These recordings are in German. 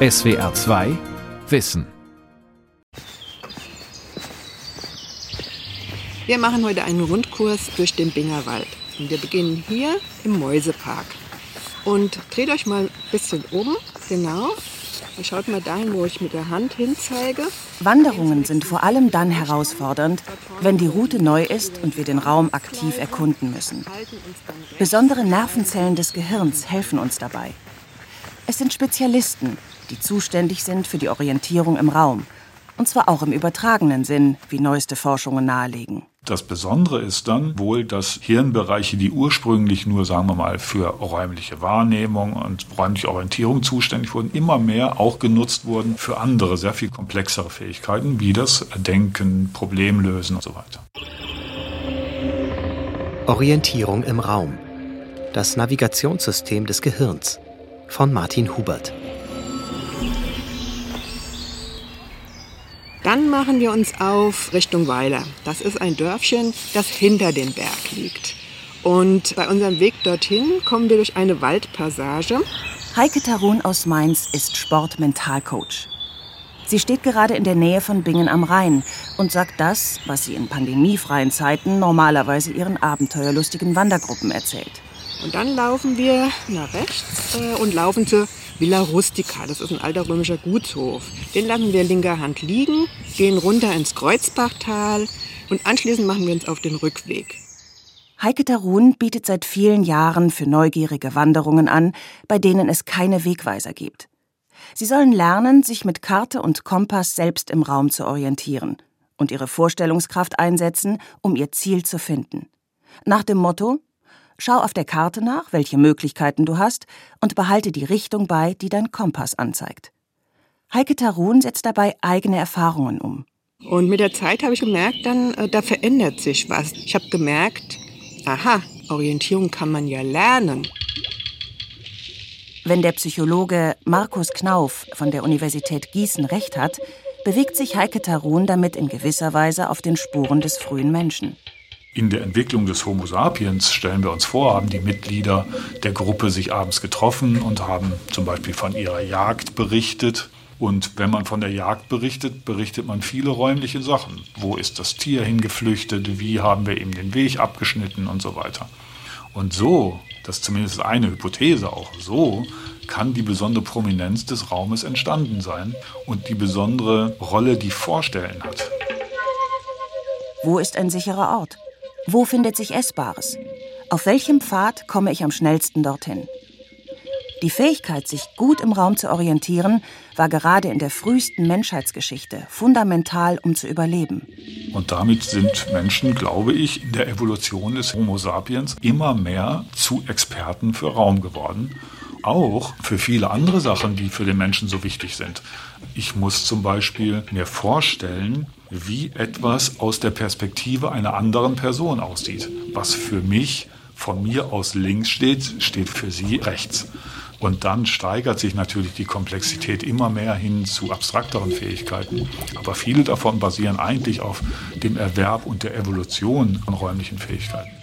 SWR 2 Wissen. Wir machen heute einen Rundkurs durch den Bingerwald. Und wir beginnen hier im Mäusepark. Und dreht euch mal ein bisschen um, genau. Und schaut mal dahin, wo ich mit der Hand hinzeige. Wanderungen sind vor allem dann herausfordernd, wenn die Route neu ist und wir den Raum aktiv erkunden müssen. Besondere Nervenzellen des Gehirns helfen uns dabei. Es sind Spezialisten, die zuständig sind für die Orientierung im Raum. Und zwar auch im übertragenen Sinn, wie neueste Forschungen nahelegen. Das Besondere ist dann wohl, dass Hirnbereiche, die ursprünglich nur, sagen wir mal, für räumliche Wahrnehmung und räumliche Orientierung zuständig wurden, immer mehr auch genutzt wurden für andere, sehr viel komplexere Fähigkeiten, wie das Denken, Problemlösen und so weiter. Orientierung im Raum. Das Navigationssystem des Gehirns von Martin Hubert. Dann machen wir uns auf Richtung Weiler. Das ist ein Dörfchen, das hinter dem Berg liegt. Und bei unserem Weg dorthin kommen wir durch eine Waldpassage. Heike Tarun aus Mainz ist Sportmentalcoach. Sie steht gerade in der Nähe von Bingen am Rhein und sagt das, was sie in pandemiefreien Zeiten normalerweise ihren abenteuerlustigen Wandergruppen erzählt. Und dann laufen wir nach rechts äh, und laufen zur Villa Rustica. Das ist ein alter römischer Gutshof. Den lassen wir linker Hand liegen, gehen runter ins Kreuzbachtal und anschließend machen wir uns auf den Rückweg. Heike Tarun bietet seit vielen Jahren für neugierige Wanderungen an, bei denen es keine Wegweiser gibt. Sie sollen lernen, sich mit Karte und Kompass selbst im Raum zu orientieren und ihre Vorstellungskraft einsetzen, um ihr Ziel zu finden. Nach dem Motto Schau auf der Karte nach, welche Möglichkeiten du hast, und behalte die Richtung bei, die dein Kompass anzeigt. Heike Tarun setzt dabei eigene Erfahrungen um. Und mit der Zeit habe ich gemerkt, dann äh, da verändert sich was. Ich habe gemerkt, aha, Orientierung kann man ja lernen. Wenn der Psychologe Markus Knauf von der Universität Gießen recht hat, bewegt sich Heike Tarun damit in gewisser Weise auf den Spuren des frühen Menschen. In der Entwicklung des Homo sapiens stellen wir uns vor, haben die Mitglieder der Gruppe sich abends getroffen und haben zum Beispiel von ihrer Jagd berichtet. Und wenn man von der Jagd berichtet, berichtet man viele räumliche Sachen. Wo ist das Tier hingeflüchtet? Wie haben wir ihm den Weg abgeschnitten und so weiter. Und so, das ist zumindest eine Hypothese auch, so kann die besondere Prominenz des Raumes entstanden sein und die besondere Rolle, die Vorstellen hat. Wo ist ein sicherer Ort? Wo findet sich Essbares? Auf welchem Pfad komme ich am schnellsten dorthin? Die Fähigkeit, sich gut im Raum zu orientieren, war gerade in der frühesten Menschheitsgeschichte fundamental, um zu überleben. Und damit sind Menschen, glaube ich, in der Evolution des Homo sapiens immer mehr zu Experten für Raum geworden. Auch für viele andere Sachen, die für den Menschen so wichtig sind. Ich muss zum Beispiel mir vorstellen, wie etwas aus der Perspektive einer anderen Person aussieht. Was für mich von mir aus links steht, steht für sie rechts. Und dann steigert sich natürlich die Komplexität immer mehr hin zu abstrakteren Fähigkeiten. Aber viele davon basieren eigentlich auf dem Erwerb und der Evolution von räumlichen Fähigkeiten.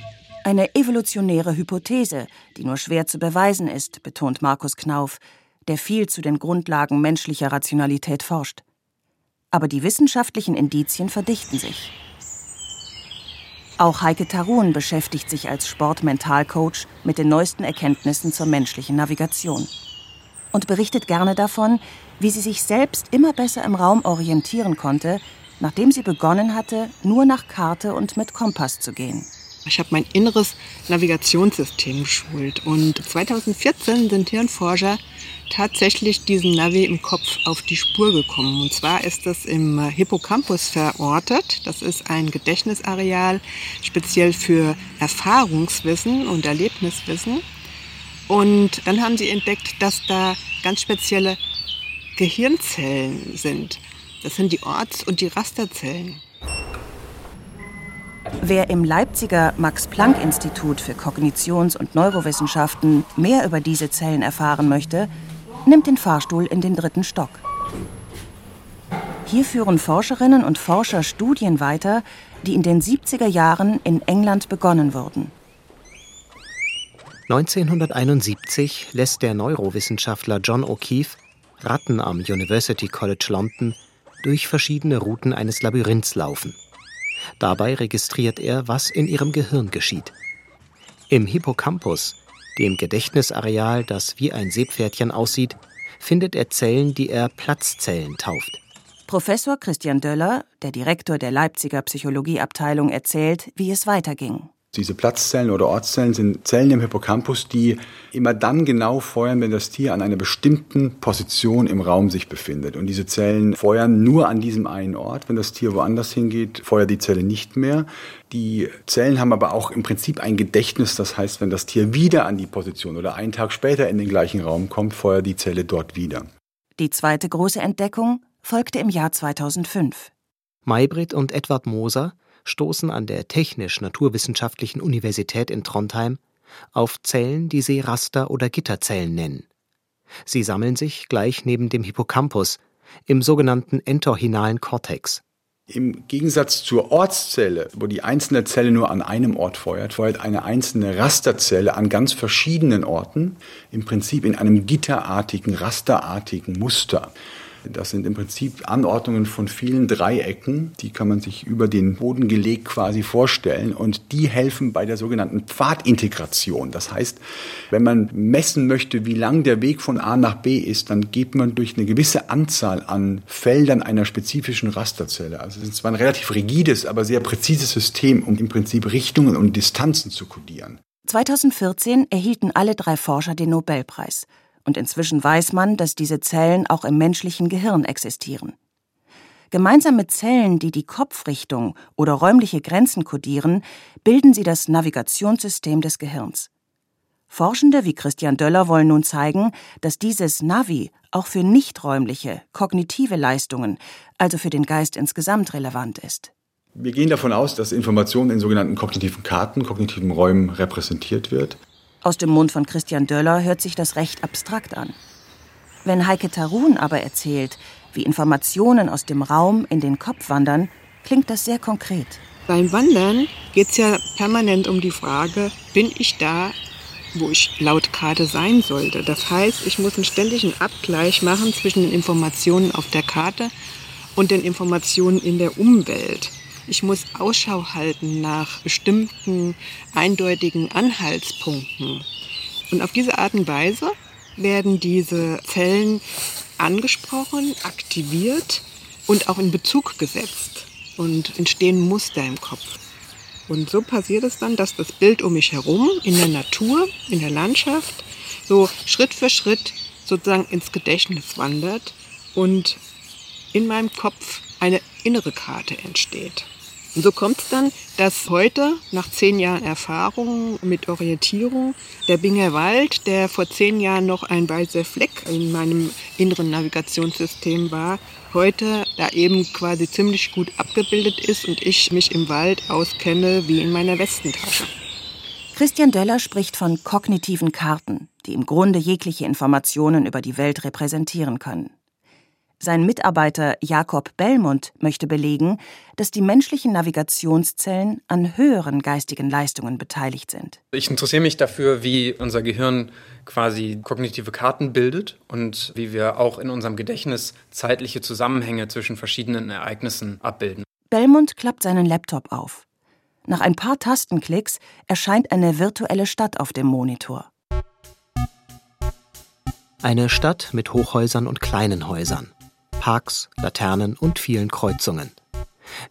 Eine evolutionäre Hypothese, die nur schwer zu beweisen ist, betont Markus Knauf, der viel zu den Grundlagen menschlicher Rationalität forscht aber die wissenschaftlichen Indizien verdichten sich. Auch Heike Tarun beschäftigt sich als Sportmentalcoach mit den neuesten Erkenntnissen zur menschlichen Navigation und berichtet gerne davon, wie sie sich selbst immer besser im Raum orientieren konnte, nachdem sie begonnen hatte, nur nach Karte und mit Kompass zu gehen. Ich habe mein inneres Navigationssystem geschult und 2014 sind Hirnforscher tatsächlich diesem Navi im Kopf auf die Spur gekommen. Und zwar ist das im Hippocampus verortet. Das ist ein Gedächtnisareal speziell für Erfahrungswissen und Erlebniswissen. Und dann haben sie entdeckt, dass da ganz spezielle Gehirnzellen sind. Das sind die Orts- und die Rasterzellen. Wer im Leipziger Max-Planck-Institut für Kognitions- und Neurowissenschaften mehr über diese Zellen erfahren möchte, nimmt den Fahrstuhl in den dritten Stock. Hier führen Forscherinnen und Forscher Studien weiter, die in den 70er Jahren in England begonnen wurden. 1971 lässt der Neurowissenschaftler John O'Keefe Ratten am University College London durch verschiedene Routen eines Labyrinths laufen. Dabei registriert er, was in ihrem Gehirn geschieht. Im Hippocampus, dem Gedächtnisareal, das wie ein Seepferdchen aussieht, findet er Zellen, die er Platzzellen tauft. Professor Christian Döller, der Direktor der Leipziger Psychologieabteilung, erzählt, wie es weiterging. Diese Platzzellen oder Ortszellen sind Zellen im Hippocampus, die immer dann genau feuern, wenn das Tier an einer bestimmten Position im Raum sich befindet. Und diese Zellen feuern nur an diesem einen Ort. Wenn das Tier woanders hingeht, feuert die Zelle nicht mehr. Die Zellen haben aber auch im Prinzip ein Gedächtnis. Das heißt, wenn das Tier wieder an die Position oder einen Tag später in den gleichen Raum kommt, feuert die Zelle dort wieder. Die zweite große Entdeckung folgte im Jahr 2005. Maybrit und Edward Moser stoßen an der Technisch-Naturwissenschaftlichen Universität in Trondheim auf Zellen, die sie Raster- oder Gitterzellen nennen. Sie sammeln sich gleich neben dem Hippocampus im sogenannten entorhinalen Kortex. Im Gegensatz zur Ortszelle, wo die einzelne Zelle nur an einem Ort feuert, feuert eine einzelne Rasterzelle an ganz verschiedenen Orten, im Prinzip in einem gitterartigen, rasterartigen Muster. Das sind im Prinzip Anordnungen von vielen Dreiecken, die kann man sich über den Boden gelegt quasi vorstellen und die helfen bei der sogenannten Pfadintegration. Das heißt, wenn man messen möchte, wie lang der Weg von A nach B ist, dann geht man durch eine gewisse Anzahl an Feldern einer spezifischen Rasterzelle. Also es ist zwar ein relativ rigides, aber sehr präzises System, um im Prinzip Richtungen und Distanzen zu kodieren. 2014 erhielten alle drei Forscher den Nobelpreis und inzwischen weiß man, dass diese Zellen auch im menschlichen Gehirn existieren. Gemeinsam mit Zellen, die die Kopfrichtung oder räumliche Grenzen kodieren, bilden sie das Navigationssystem des Gehirns. Forschende wie Christian Döller wollen nun zeigen, dass dieses Navi auch für nichträumliche, kognitive Leistungen, also für den Geist insgesamt relevant ist. Wir gehen davon aus, dass Information in sogenannten kognitiven Karten, kognitiven Räumen repräsentiert wird. Aus dem Mund von Christian Döller hört sich das recht abstrakt an. Wenn Heike Tarun aber erzählt, wie Informationen aus dem Raum in den Kopf wandern, klingt das sehr konkret. Beim Wandern geht es ja permanent um die Frage, bin ich da, wo ich laut Karte sein sollte? Das heißt, ich muss einen ständigen Abgleich machen zwischen den Informationen auf der Karte und den Informationen in der Umwelt. Ich muss Ausschau halten nach bestimmten eindeutigen Anhaltspunkten. Und auf diese Art und Weise werden diese Zellen angesprochen, aktiviert und auch in Bezug gesetzt und entstehen Muster im Kopf. Und so passiert es dann, dass das Bild um mich herum in der Natur, in der Landschaft, so Schritt für Schritt sozusagen ins Gedächtnis wandert und in meinem Kopf eine innere Karte entsteht. Und so kommt es dann, dass heute, nach zehn Jahren Erfahrung mit Orientierung, der Binger Wald, der vor zehn Jahren noch ein weißer Fleck in meinem inneren Navigationssystem war, heute da eben quasi ziemlich gut abgebildet ist und ich mich im Wald auskenne wie in meiner Westentasche. Christian Döller spricht von kognitiven Karten, die im Grunde jegliche Informationen über die Welt repräsentieren können. Sein Mitarbeiter Jakob Bellmund möchte belegen, dass die menschlichen Navigationszellen an höheren geistigen Leistungen beteiligt sind. Ich interessiere mich dafür, wie unser Gehirn quasi kognitive Karten bildet und wie wir auch in unserem Gedächtnis zeitliche Zusammenhänge zwischen verschiedenen Ereignissen abbilden. Bellmund klappt seinen Laptop auf. Nach ein paar Tastenklicks erscheint eine virtuelle Stadt auf dem Monitor. Eine Stadt mit Hochhäusern und kleinen Häusern. Parks, Laternen und vielen Kreuzungen.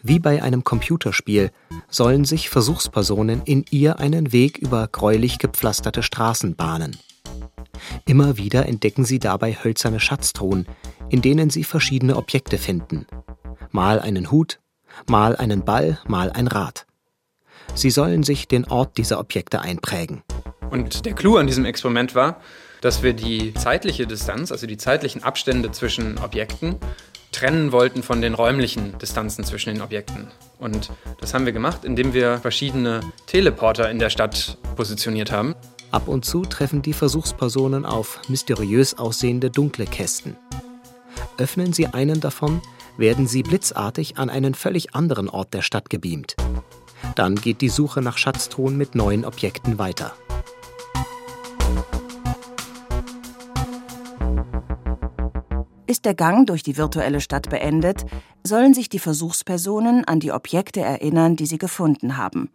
Wie bei einem Computerspiel sollen sich Versuchspersonen in ihr einen Weg über gräulich gepflasterte Straßen bahnen. Immer wieder entdecken sie dabei hölzerne Schatztruhen, in denen sie verschiedene Objekte finden. Mal einen Hut, mal einen Ball, mal ein Rad. Sie sollen sich den Ort dieser Objekte einprägen. Und der Clou an diesem Experiment war, dass wir die zeitliche Distanz, also die zeitlichen Abstände zwischen Objekten, trennen wollten von den räumlichen Distanzen zwischen den Objekten. Und das haben wir gemacht, indem wir verschiedene Teleporter in der Stadt positioniert haben. Ab und zu treffen die Versuchspersonen auf mysteriös aussehende dunkle Kästen. Öffnen sie einen davon, werden sie blitzartig an einen völlig anderen Ort der Stadt gebeamt. Dann geht die Suche nach Schatztruhen mit neuen Objekten weiter. Ist der Gang durch die virtuelle Stadt beendet, sollen sich die Versuchspersonen an die Objekte erinnern, die sie gefunden haben.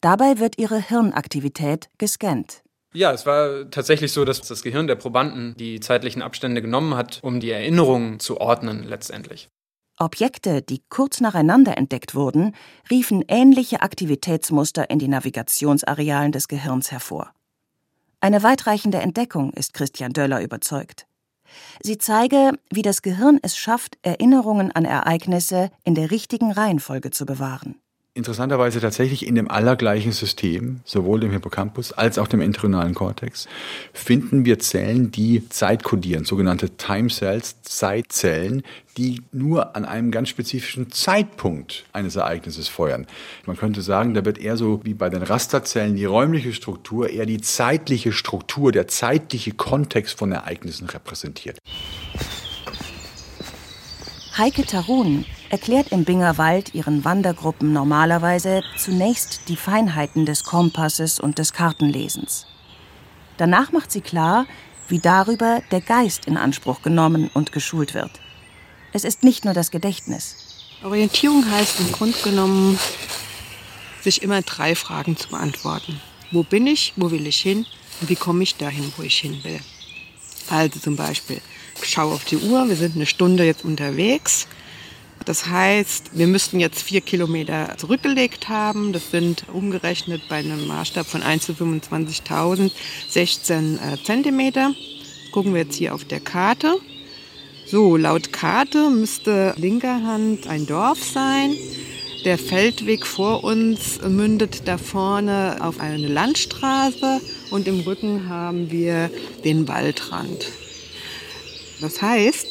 Dabei wird ihre Hirnaktivität gescannt. Ja, es war tatsächlich so, dass das Gehirn der Probanden die zeitlichen Abstände genommen hat, um die Erinnerungen zu ordnen letztendlich. Objekte, die kurz nacheinander entdeckt wurden, riefen ähnliche Aktivitätsmuster in die Navigationsarealen des Gehirns hervor. Eine weitreichende Entdeckung ist Christian Döller überzeugt. Sie zeige, wie das Gehirn es schafft, Erinnerungen an Ereignisse in der richtigen Reihenfolge zu bewahren interessanterweise tatsächlich in dem allergleichen System, sowohl dem Hippocampus als auch dem entorhinalen Kortex, finden wir Zellen, die Zeit kodieren, sogenannte Time Cells, Zeitzellen, die nur an einem ganz spezifischen Zeitpunkt eines Ereignisses feuern. Man könnte sagen, da wird eher so wie bei den Rasterzellen die räumliche Struktur, eher die zeitliche Struktur, der zeitliche Kontext von Ereignissen repräsentiert. Heike Tarun erklärt im Bingerwald ihren Wandergruppen normalerweise zunächst die Feinheiten des Kompasses und des Kartenlesens. Danach macht sie klar, wie darüber der Geist in Anspruch genommen und geschult wird. Es ist nicht nur das Gedächtnis. Orientierung heißt im Grunde genommen, sich immer drei Fragen zu beantworten. Wo bin ich, wo will ich hin und wie komme ich dahin, wo ich hin will. Also zum Beispiel, schaue auf die Uhr, wir sind eine Stunde jetzt unterwegs das heißt, wir müssten jetzt vier Kilometer zurückgelegt haben. Das sind umgerechnet bei einem Maßstab von 1 zu 25.000 16 äh, Zentimeter. Gucken wir jetzt hier auf der Karte. So, laut Karte müsste linker Hand ein Dorf sein. Der Feldweg vor uns mündet da vorne auf eine Landstraße und im Rücken haben wir den Waldrand. Das heißt,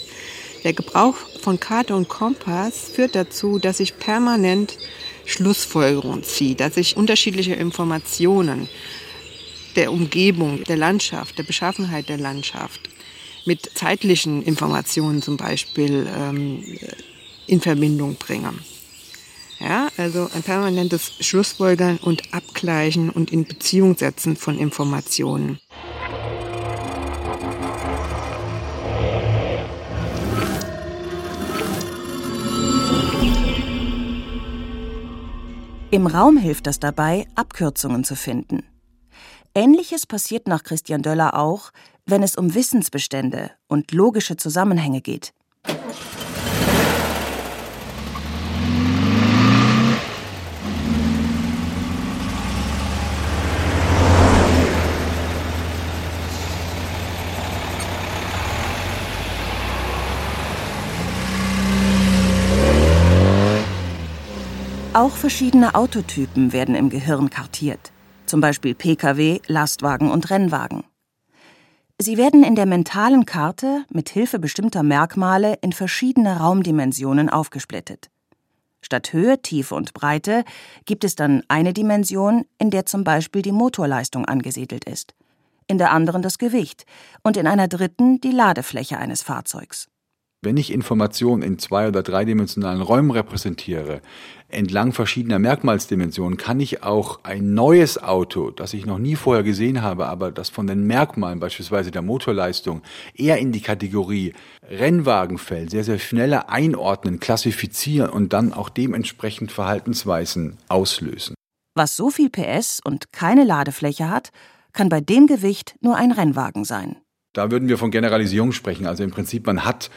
der Gebrauch von Karte und Kompass führt dazu, dass ich permanent Schlussfolgerungen ziehe, dass ich unterschiedliche Informationen der Umgebung, der Landschaft, der Beschaffenheit der Landschaft mit zeitlichen Informationen zum Beispiel ähm, in Verbindung bringe. Ja, also ein permanentes Schlussfolgern und Abgleichen und in Beziehung setzen von Informationen. Im Raum hilft das dabei, Abkürzungen zu finden. Ähnliches passiert nach Christian Döller auch, wenn es um Wissensbestände und logische Zusammenhänge geht. Auch verschiedene Autotypen werden im Gehirn kartiert, zum Beispiel Pkw, Lastwagen und Rennwagen. Sie werden in der mentalen Karte mit Hilfe bestimmter Merkmale in verschiedene Raumdimensionen aufgesplittet. Statt Höhe, Tiefe und Breite gibt es dann eine Dimension, in der zum Beispiel die Motorleistung angesiedelt ist, in der anderen das Gewicht und in einer dritten die Ladefläche eines Fahrzeugs. Wenn ich Informationen in zwei- oder dreidimensionalen Räumen repräsentiere, entlang verschiedener Merkmalsdimensionen, kann ich auch ein neues Auto, das ich noch nie vorher gesehen habe, aber das von den Merkmalen, beispielsweise der Motorleistung, eher in die Kategorie Rennwagen fällt, sehr, sehr schneller einordnen, klassifizieren und dann auch dementsprechend Verhaltensweisen auslösen. Was so viel PS und keine Ladefläche hat, kann bei dem Gewicht nur ein Rennwagen sein. Da würden wir von Generalisierung sprechen. Also im Prinzip, man hat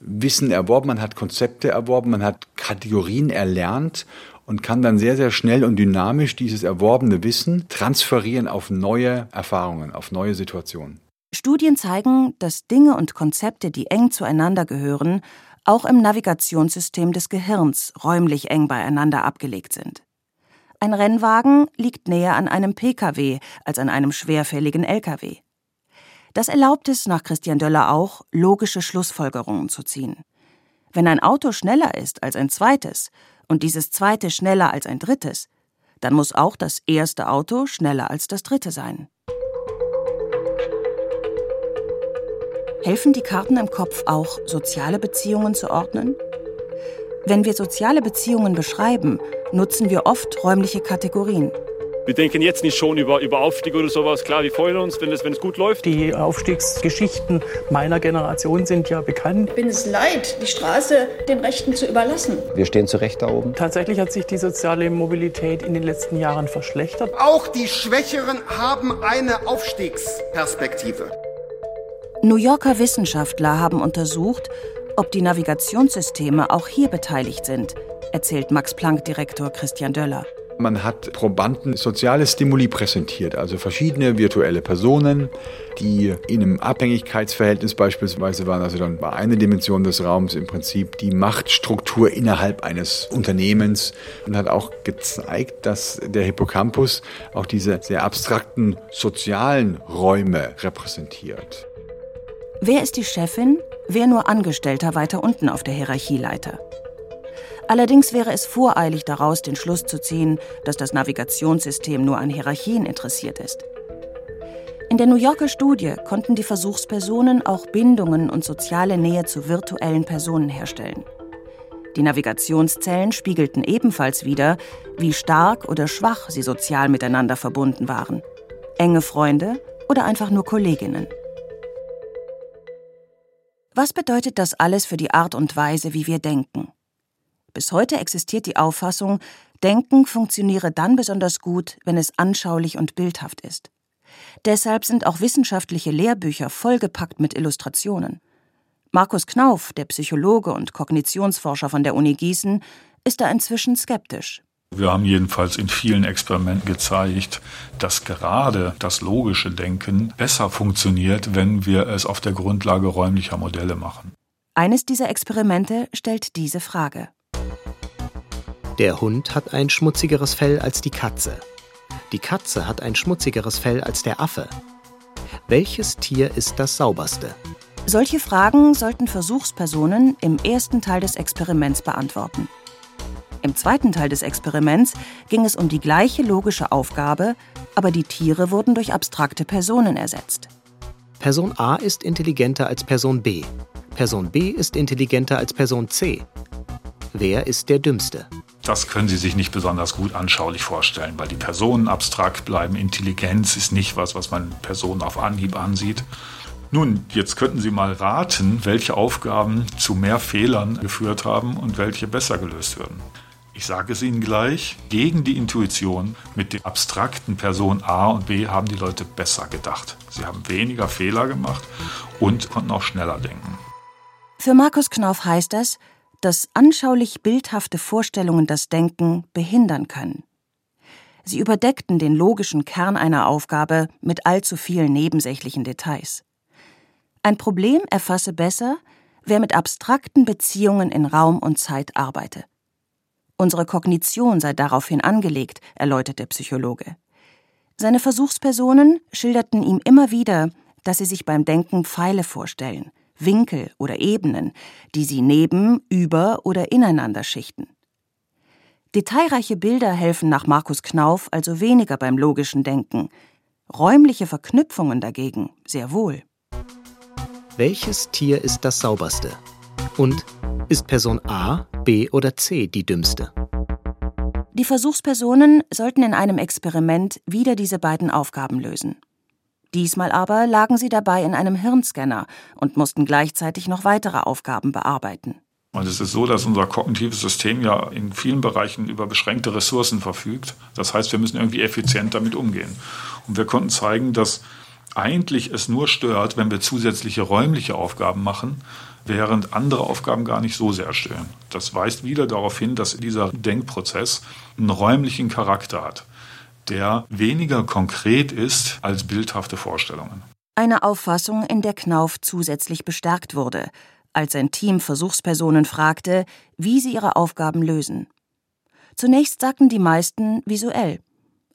Wissen erworben, man hat Konzepte erworben, man hat Kategorien erlernt und kann dann sehr, sehr schnell und dynamisch dieses erworbene Wissen transferieren auf neue Erfahrungen, auf neue Situationen. Studien zeigen, dass Dinge und Konzepte, die eng zueinander gehören, auch im Navigationssystem des Gehirns räumlich eng beieinander abgelegt sind. Ein Rennwagen liegt näher an einem Pkw als an einem schwerfälligen Lkw. Das erlaubt es nach Christian Döller auch, logische Schlussfolgerungen zu ziehen. Wenn ein Auto schneller ist als ein zweites und dieses zweite schneller als ein drittes, dann muss auch das erste Auto schneller als das dritte sein. Helfen die Karten im Kopf auch, soziale Beziehungen zu ordnen? Wenn wir soziale Beziehungen beschreiben, nutzen wir oft räumliche Kategorien. Wir denken jetzt nicht schon über, über Aufstieg oder sowas. Klar, wir freuen uns, wenn es, wenn es gut läuft. Die Aufstiegsgeschichten meiner Generation sind ja bekannt. Ich bin es leid, die Straße den Rechten zu überlassen. Wir stehen zu Recht da oben. Tatsächlich hat sich die soziale Mobilität in den letzten Jahren verschlechtert. Auch die Schwächeren haben eine Aufstiegsperspektive. New Yorker Wissenschaftler haben untersucht, ob die Navigationssysteme auch hier beteiligt sind, erzählt Max-Planck-Direktor Christian Döller. Man hat Probanden soziale Stimuli präsentiert, also verschiedene virtuelle Personen, die in einem Abhängigkeitsverhältnis beispielsweise waren. Also dann war eine Dimension des Raums im Prinzip die Machtstruktur innerhalb eines Unternehmens und hat auch gezeigt, dass der Hippocampus auch diese sehr abstrakten sozialen Räume repräsentiert. Wer ist die Chefin? Wer nur Angestellter weiter unten auf der Hierarchieleiter? Allerdings wäre es voreilig daraus den Schluss zu ziehen, dass das Navigationssystem nur an Hierarchien interessiert ist. In der New Yorker Studie konnten die Versuchspersonen auch Bindungen und soziale Nähe zu virtuellen Personen herstellen. Die Navigationszellen spiegelten ebenfalls wider, wie stark oder schwach sie sozial miteinander verbunden waren. Enge Freunde oder einfach nur Kolleginnen. Was bedeutet das alles für die Art und Weise, wie wir denken? Bis heute existiert die Auffassung, Denken funktioniere dann besonders gut, wenn es anschaulich und bildhaft ist. Deshalb sind auch wissenschaftliche Lehrbücher vollgepackt mit Illustrationen. Markus Knauf, der Psychologe und Kognitionsforscher von der Uni Gießen, ist da inzwischen skeptisch. Wir haben jedenfalls in vielen Experimenten gezeigt, dass gerade das logische Denken besser funktioniert, wenn wir es auf der Grundlage räumlicher Modelle machen. Eines dieser Experimente stellt diese Frage. Der Hund hat ein schmutzigeres Fell als die Katze. Die Katze hat ein schmutzigeres Fell als der Affe. Welches Tier ist das sauberste? Solche Fragen sollten Versuchspersonen im ersten Teil des Experiments beantworten. Im zweiten Teil des Experiments ging es um die gleiche logische Aufgabe, aber die Tiere wurden durch abstrakte Personen ersetzt. Person A ist intelligenter als Person B. Person B ist intelligenter als Person C. Wer ist der Dümmste? Das können Sie sich nicht besonders gut anschaulich vorstellen, weil die Personen abstrakt bleiben. Intelligenz ist nicht was, was man Personen auf Anhieb ansieht. Nun, jetzt könnten Sie mal raten, welche Aufgaben zu mehr Fehlern geführt haben und welche besser gelöst würden. Ich sage es Ihnen gleich, gegen die Intuition mit den abstrakten Personen A und B haben die Leute besser gedacht. Sie haben weniger Fehler gemacht und konnten auch schneller denken. Für Markus Knauf heißt das, dass anschaulich bildhafte Vorstellungen das Denken behindern können. Sie überdeckten den logischen Kern einer Aufgabe mit allzu vielen nebensächlichen Details. Ein Problem erfasse besser, wer mit abstrakten Beziehungen in Raum und Zeit arbeite. Unsere Kognition sei daraufhin angelegt, erläutert der Psychologe. Seine Versuchspersonen schilderten ihm immer wieder, dass sie sich beim Denken Pfeile vorstellen – Winkel oder Ebenen, die sie neben, über oder ineinander schichten. Detailreiche Bilder helfen nach Markus Knauf also weniger beim logischen Denken, räumliche Verknüpfungen dagegen sehr wohl. Welches Tier ist das sauberste? Und ist Person A, B oder C die dümmste? Die Versuchspersonen sollten in einem Experiment wieder diese beiden Aufgaben lösen. Diesmal aber lagen sie dabei in einem Hirnscanner und mussten gleichzeitig noch weitere Aufgaben bearbeiten. Und es ist so, dass unser kognitives System ja in vielen Bereichen über beschränkte Ressourcen verfügt. Das heißt, wir müssen irgendwie effizient damit umgehen. Und wir konnten zeigen, dass eigentlich es nur stört, wenn wir zusätzliche räumliche Aufgaben machen, während andere Aufgaben gar nicht so sehr stören. Das weist wieder darauf hin, dass dieser Denkprozess einen räumlichen Charakter hat der weniger konkret ist als bildhafte Vorstellungen. Eine Auffassung, in der Knauf zusätzlich bestärkt wurde, als sein Team Versuchspersonen fragte, wie sie ihre Aufgaben lösen. Zunächst sagten die meisten visuell.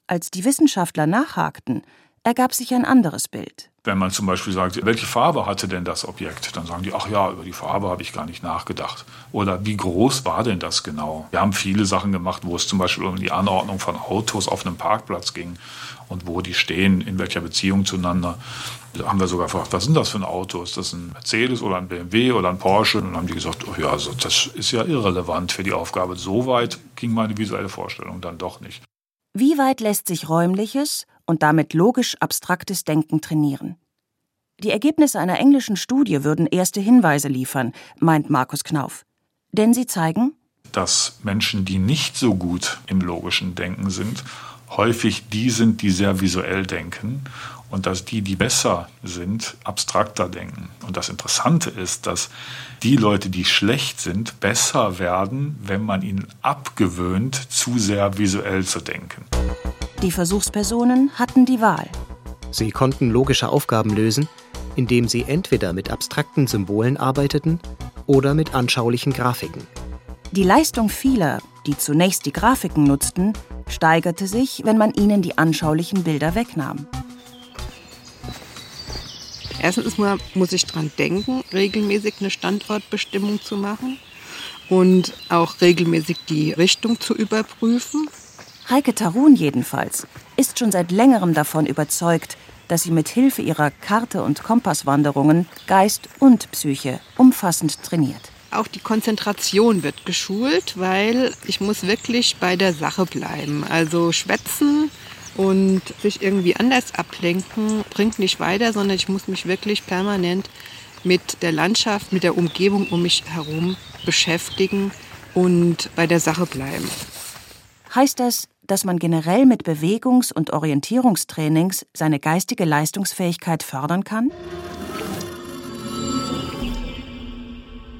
Als die Wissenschaftler nachhakten, ergab sich ein anderes Bild. Wenn man zum Beispiel sagt, welche Farbe hatte denn das Objekt, dann sagen die, ach ja, über die Farbe habe ich gar nicht nachgedacht. Oder wie groß war denn das genau? Wir haben viele Sachen gemacht, wo es zum Beispiel um die Anordnung von Autos auf einem Parkplatz ging und wo die stehen, in welcher Beziehung zueinander. Da haben wir sogar gefragt, was sind das für ein Auto? Ist das ein Mercedes oder ein BMW oder ein Porsche? Und dann haben die gesagt, oh ja, also das ist ja irrelevant für die Aufgabe. So weit ging meine visuelle Vorstellung dann doch nicht. Wie weit lässt sich räumliches und damit logisch abstraktes Denken trainieren? Die Ergebnisse einer englischen Studie würden erste Hinweise liefern, meint Markus Knauf. Denn sie zeigen, dass Menschen, die nicht so gut im logischen Denken sind, häufig die sind, die sehr visuell denken und dass die, die besser sind, abstrakter denken. Und das Interessante ist, dass die Leute, die schlecht sind, besser werden, wenn man ihnen abgewöhnt, zu sehr visuell zu denken. Die Versuchspersonen hatten die Wahl. Sie konnten logische Aufgaben lösen, indem sie entweder mit abstrakten Symbolen arbeiteten oder mit anschaulichen Grafiken. Die Leistung vieler, die zunächst die Grafiken nutzten, steigerte sich, wenn man ihnen die anschaulichen Bilder wegnahm. Erstens mal muss ich daran denken, regelmäßig eine Standortbestimmung zu machen und auch regelmäßig die Richtung zu überprüfen. Heike Tarun jedenfalls ist schon seit längerem davon überzeugt, dass sie mit Hilfe ihrer Karte- und Kompasswanderungen Geist und Psyche umfassend trainiert. Auch die Konzentration wird geschult, weil ich muss wirklich bei der Sache bleiben. Also schwätzen und sich irgendwie anders ablenken bringt nicht weiter, sondern ich muss mich wirklich permanent mit der Landschaft, mit der Umgebung um mich herum beschäftigen und bei der Sache bleiben. Heißt das, dass man generell mit Bewegungs- und Orientierungstrainings seine geistige Leistungsfähigkeit fördern kann?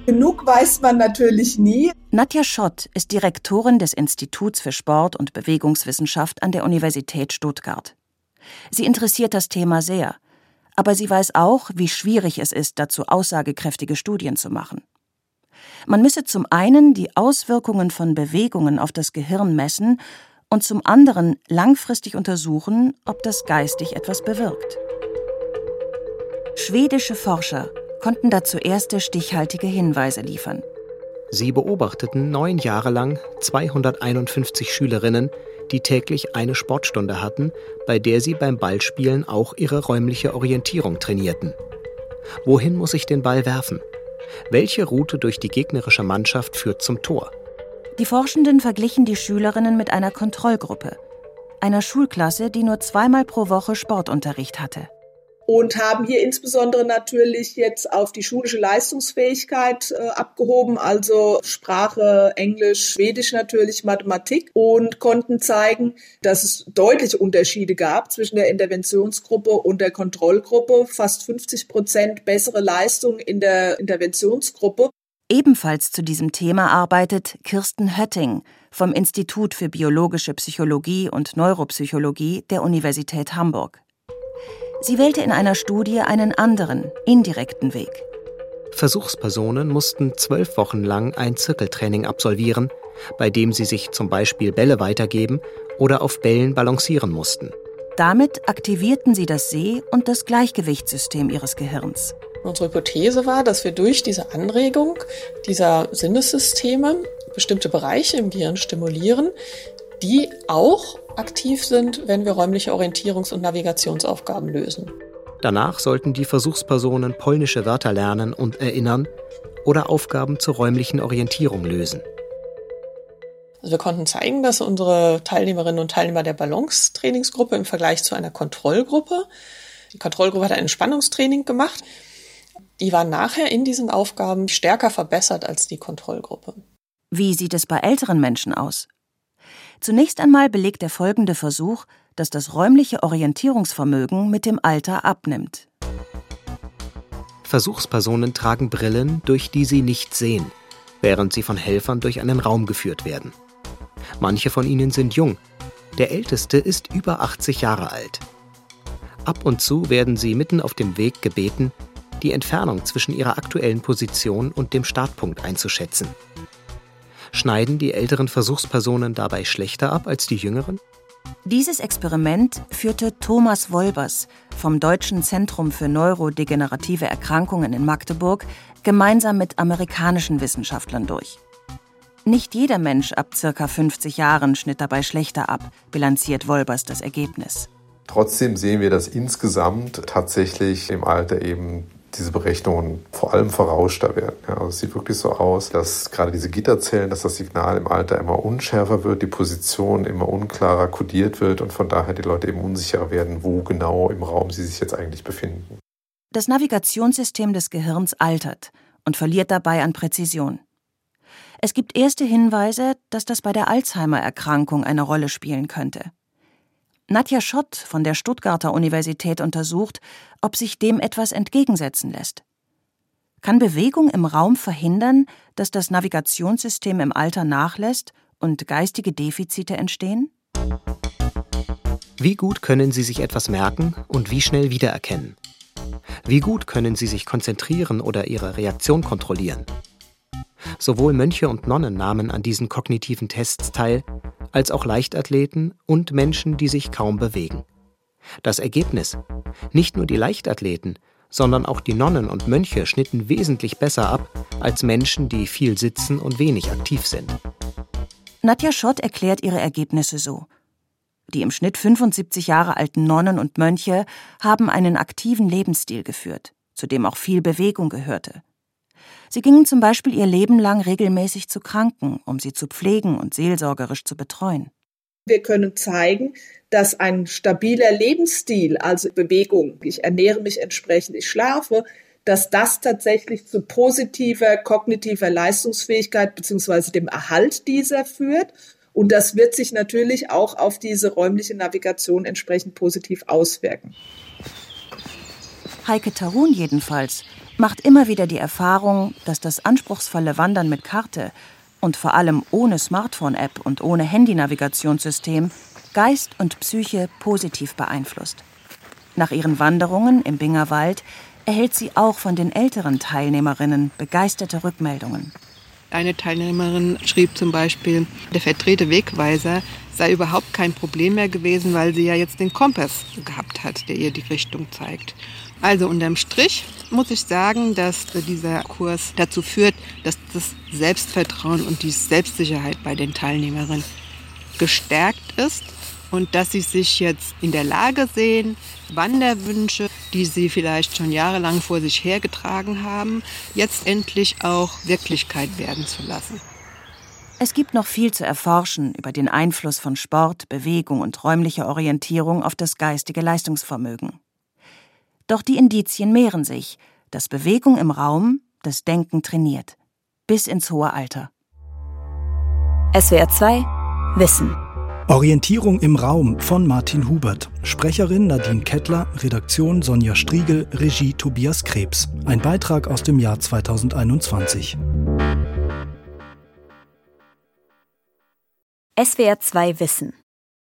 Genug weiß man natürlich nie. Nadja Schott ist Direktorin des Instituts für Sport- und Bewegungswissenschaft an der Universität Stuttgart. Sie interessiert das Thema sehr, aber sie weiß auch, wie schwierig es ist, dazu aussagekräftige Studien zu machen. Man müsse zum einen die Auswirkungen von Bewegungen auf das Gehirn messen und zum anderen langfristig untersuchen, ob das geistig etwas bewirkt. Schwedische Forscher konnten dazu erste stichhaltige Hinweise liefern. Sie beobachteten neun Jahre lang 251 Schülerinnen, die täglich eine Sportstunde hatten, bei der sie beim Ballspielen auch ihre räumliche Orientierung trainierten. Wohin muss ich den Ball werfen? Welche Route durch die gegnerische Mannschaft führt zum Tor? Die Forschenden verglichen die Schülerinnen mit einer Kontrollgruppe, einer Schulklasse, die nur zweimal pro Woche Sportunterricht hatte und haben hier insbesondere natürlich jetzt auf die schulische Leistungsfähigkeit äh, abgehoben, also Sprache, Englisch, Schwedisch natürlich, Mathematik und konnten zeigen, dass es deutliche Unterschiede gab zwischen der Interventionsgruppe und der Kontrollgruppe, fast 50 Prozent bessere Leistung in der Interventionsgruppe. Ebenfalls zu diesem Thema arbeitet Kirsten Hötting vom Institut für biologische Psychologie und Neuropsychologie der Universität Hamburg. Sie wählte in einer Studie einen anderen, indirekten Weg. Versuchspersonen mussten zwölf Wochen lang ein Zirkeltraining absolvieren, bei dem sie sich zum Beispiel Bälle weitergeben oder auf Bällen balancieren mussten. Damit aktivierten sie das Seh- und das Gleichgewichtssystem ihres Gehirns. Unsere Hypothese war, dass wir durch diese Anregung dieser Sinnessysteme bestimmte Bereiche im Gehirn stimulieren, die auch aktiv sind, wenn wir räumliche Orientierungs- und Navigationsaufgaben lösen. Danach sollten die Versuchspersonen polnische Wörter lernen und erinnern oder Aufgaben zur räumlichen Orientierung lösen. Also wir konnten zeigen, dass unsere Teilnehmerinnen und Teilnehmer der Balance-Trainingsgruppe im Vergleich zu einer Kontrollgruppe, die Kontrollgruppe hat ein Entspannungstraining gemacht, die waren nachher in diesen Aufgaben stärker verbessert als die Kontrollgruppe. Wie sieht es bei älteren Menschen aus? Zunächst einmal belegt der folgende Versuch, dass das räumliche Orientierungsvermögen mit dem Alter abnimmt. Versuchspersonen tragen Brillen, durch die sie nicht sehen, während sie von Helfern durch einen Raum geführt werden. Manche von ihnen sind jung, der älteste ist über 80 Jahre alt. Ab und zu werden sie mitten auf dem Weg gebeten, die Entfernung zwischen ihrer aktuellen Position und dem Startpunkt einzuschätzen. Schneiden die älteren Versuchspersonen dabei schlechter ab als die jüngeren? Dieses Experiment führte Thomas Wolbers vom Deutschen Zentrum für neurodegenerative Erkrankungen in Magdeburg gemeinsam mit amerikanischen Wissenschaftlern durch. Nicht jeder Mensch ab ca. 50 Jahren schnitt dabei schlechter ab, bilanziert Wolbers das Ergebnis. Trotzdem sehen wir, dass insgesamt tatsächlich im Alter eben diese Berechnungen vor allem verrauschter werden. Ja, also es sieht wirklich so aus, dass gerade diese Gitterzellen, dass das Signal im Alter immer unschärfer wird, die Position immer unklarer kodiert wird und von daher die Leute eben unsicherer werden, wo genau im Raum sie sich jetzt eigentlich befinden. Das Navigationssystem des Gehirns altert und verliert dabei an Präzision. Es gibt erste Hinweise, dass das bei der Alzheimer-Erkrankung eine Rolle spielen könnte. Nadja Schott von der Stuttgarter Universität untersucht, ob sich dem etwas entgegensetzen lässt. Kann Bewegung im Raum verhindern, dass das Navigationssystem im Alter nachlässt und geistige Defizite entstehen? Wie gut können Sie sich etwas merken und wie schnell wiedererkennen? Wie gut können Sie sich konzentrieren oder Ihre Reaktion kontrollieren? Sowohl Mönche und Nonnen nahmen an diesen kognitiven Tests teil, als auch Leichtathleten und Menschen, die sich kaum bewegen. Das Ergebnis? Nicht nur die Leichtathleten, sondern auch die Nonnen und Mönche schnitten wesentlich besser ab als Menschen, die viel sitzen und wenig aktiv sind. Nadja Schott erklärt ihre Ergebnisse so. Die im Schnitt 75 Jahre alten Nonnen und Mönche haben einen aktiven Lebensstil geführt, zu dem auch viel Bewegung gehörte. Sie gingen zum Beispiel ihr Leben lang regelmäßig zu Kranken, um sie zu pflegen und seelsorgerisch zu betreuen. Wir können zeigen, dass ein stabiler Lebensstil, also Bewegung, ich ernähre mich entsprechend, ich schlafe, dass das tatsächlich zu positiver kognitiver Leistungsfähigkeit bzw. dem Erhalt dieser führt. Und das wird sich natürlich auch auf diese räumliche Navigation entsprechend positiv auswirken. Heike Tarun jedenfalls macht immer wieder die Erfahrung, dass das anspruchsvolle Wandern mit Karte und vor allem ohne Smartphone-App und ohne Handynavigationssystem Geist und Psyche positiv beeinflusst. Nach ihren Wanderungen im Bingerwald erhält sie auch von den älteren Teilnehmerinnen begeisterte Rückmeldungen. Eine Teilnehmerin schrieb zum Beispiel, der verdrehte Wegweiser sei überhaupt kein Problem mehr gewesen, weil sie ja jetzt den Kompass gehabt hat, der ihr die Richtung zeigt. Also unterm Strich muss ich sagen, dass dieser Kurs dazu führt, dass das Selbstvertrauen und die Selbstsicherheit bei den Teilnehmerinnen gestärkt ist und dass sie sich jetzt in der Lage sehen, Wanderwünsche, die sie vielleicht schon jahrelang vor sich hergetragen haben, jetzt endlich auch Wirklichkeit werden zu lassen. Es gibt noch viel zu erforschen über den Einfluss von Sport, Bewegung und räumlicher Orientierung auf das geistige Leistungsvermögen. Doch die Indizien mehren sich, dass Bewegung im Raum das Denken trainiert. Bis ins hohe Alter. SWR 2 Wissen. Orientierung im Raum von Martin Hubert. Sprecherin Nadine Kettler, Redaktion Sonja Striegel, Regie Tobias Krebs. Ein Beitrag aus dem Jahr 2021. SWR 2 Wissen.